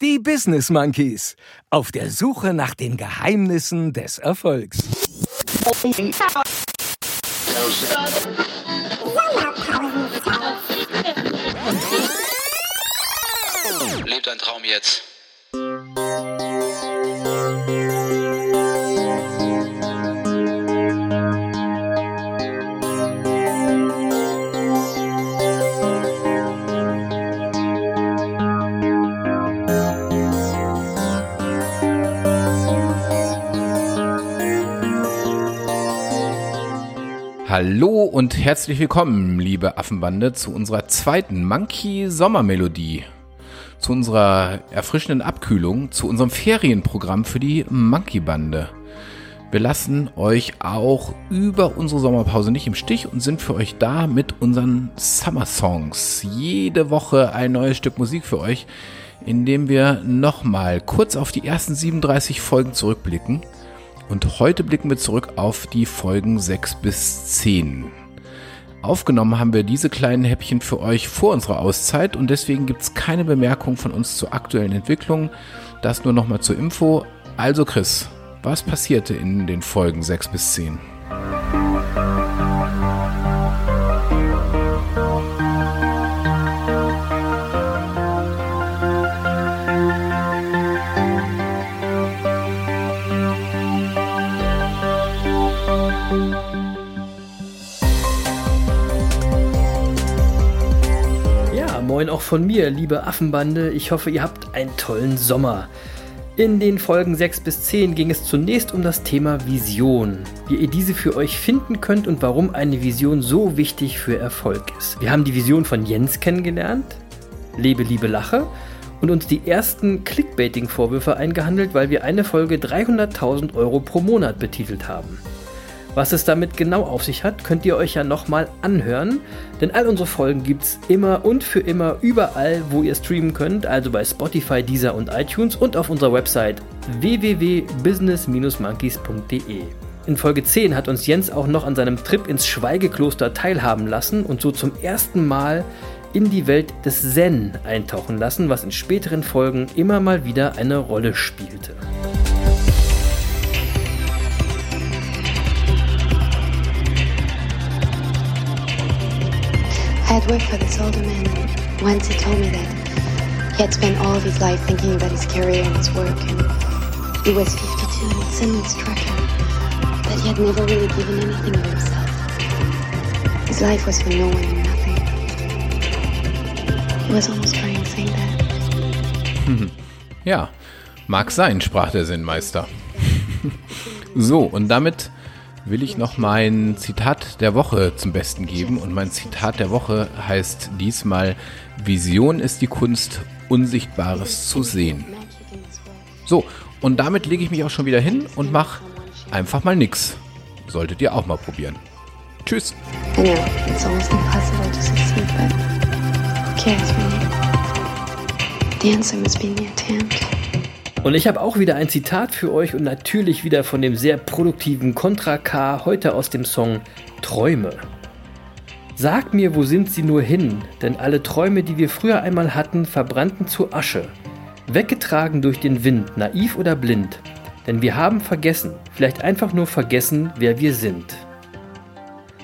Die Business Monkeys. Auf der Suche nach den Geheimnissen des Erfolgs. Lebt ein Traum jetzt. Hallo und herzlich willkommen, liebe Affenbande, zu unserer zweiten Monkey Sommermelodie. Zu unserer erfrischenden Abkühlung, zu unserem Ferienprogramm für die Monkey Bande. Wir lassen euch auch über unsere Sommerpause nicht im Stich und sind für euch da mit unseren Summer Songs. Jede Woche ein neues Stück Musik für euch, in dem wir nochmal kurz auf die ersten 37 Folgen zurückblicken und heute blicken wir zurück auf die Folgen 6 bis 10. Aufgenommen haben wir diese kleinen Häppchen für euch vor unserer Auszeit und deswegen gibt es keine Bemerkung von uns zur aktuellen Entwicklung. Das nur nochmal zur Info. Also Chris, was passierte in den Folgen 6 bis 10? Moin auch von mir, liebe Affenbande. Ich hoffe, ihr habt einen tollen Sommer. In den Folgen 6 bis 10 ging es zunächst um das Thema Vision, wie ihr diese für euch finden könnt und warum eine Vision so wichtig für Erfolg ist. Wir haben die Vision von Jens kennengelernt, Lebe, Liebe, Lache und uns die ersten Clickbaiting-Vorwürfe eingehandelt, weil wir eine Folge 300.000 Euro pro Monat betitelt haben. Was es damit genau auf sich hat, könnt ihr euch ja nochmal anhören, denn all unsere Folgen gibt es immer und für immer überall, wo ihr streamen könnt, also bei Spotify, Deezer und iTunes und auf unserer Website www.business-monkeys.de. In Folge 10 hat uns Jens auch noch an seinem Trip ins Schweigekloster teilhaben lassen und so zum ersten Mal in die Welt des Zen eintauchen lassen, was in späteren Folgen immer mal wieder eine Rolle spielte. Worked for this older man, and once he told me that he had spent all of his life thinking about his career and his work, and he was 52 and it suddenly struck him that he had never really given anything of himself. His life was for no one and nothing. He was almost crying saying that. Ja, mag sein, sprach der Sinnmeister. so, und damit will ich noch mein Zitat der Woche zum Besten geben. Und mein Zitat der Woche heißt diesmal, Vision ist die Kunst, Unsichtbares zu sehen. So, und damit lege ich mich auch schon wieder hin und mache einfach mal nix. Solltet ihr auch mal probieren. Tschüss. Know, it's almost impossible to succeed, but cares really? The answer must be in the attempt. Und ich habe auch wieder ein Zitat für euch und natürlich wieder von dem sehr produktiven Contra K, heute aus dem Song Träume. Sag mir, wo sind sie nur hin? Denn alle Träume, die wir früher einmal hatten, verbrannten zu Asche. Weggetragen durch den Wind, naiv oder blind. Denn wir haben vergessen, vielleicht einfach nur vergessen, wer wir sind.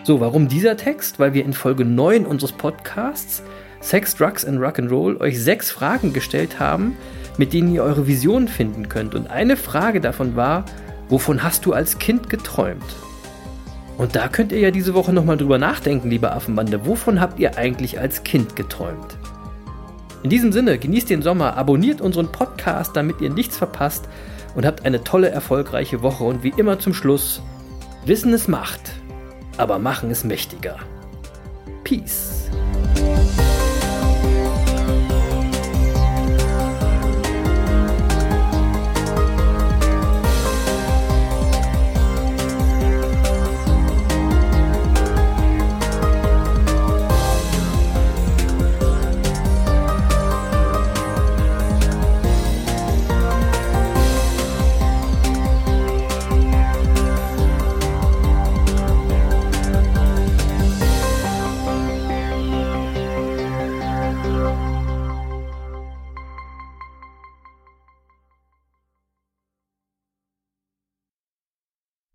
So, warum dieser Text? Weil wir in Folge 9 unseres Podcasts Sex, Drugs and Rock'n'Roll euch sechs Fragen gestellt haben, mit denen ihr eure Vision finden könnt. Und eine Frage davon war, wovon hast du als Kind geträumt? Und da könnt ihr ja diese Woche nochmal drüber nachdenken, liebe Affenbande. Wovon habt ihr eigentlich als Kind geträumt? In diesem Sinne, genießt den Sommer, abonniert unseren Podcast, damit ihr nichts verpasst und habt eine tolle, erfolgreiche Woche. Und wie immer zum Schluss, Wissen ist Macht, aber Machen ist mächtiger. Peace.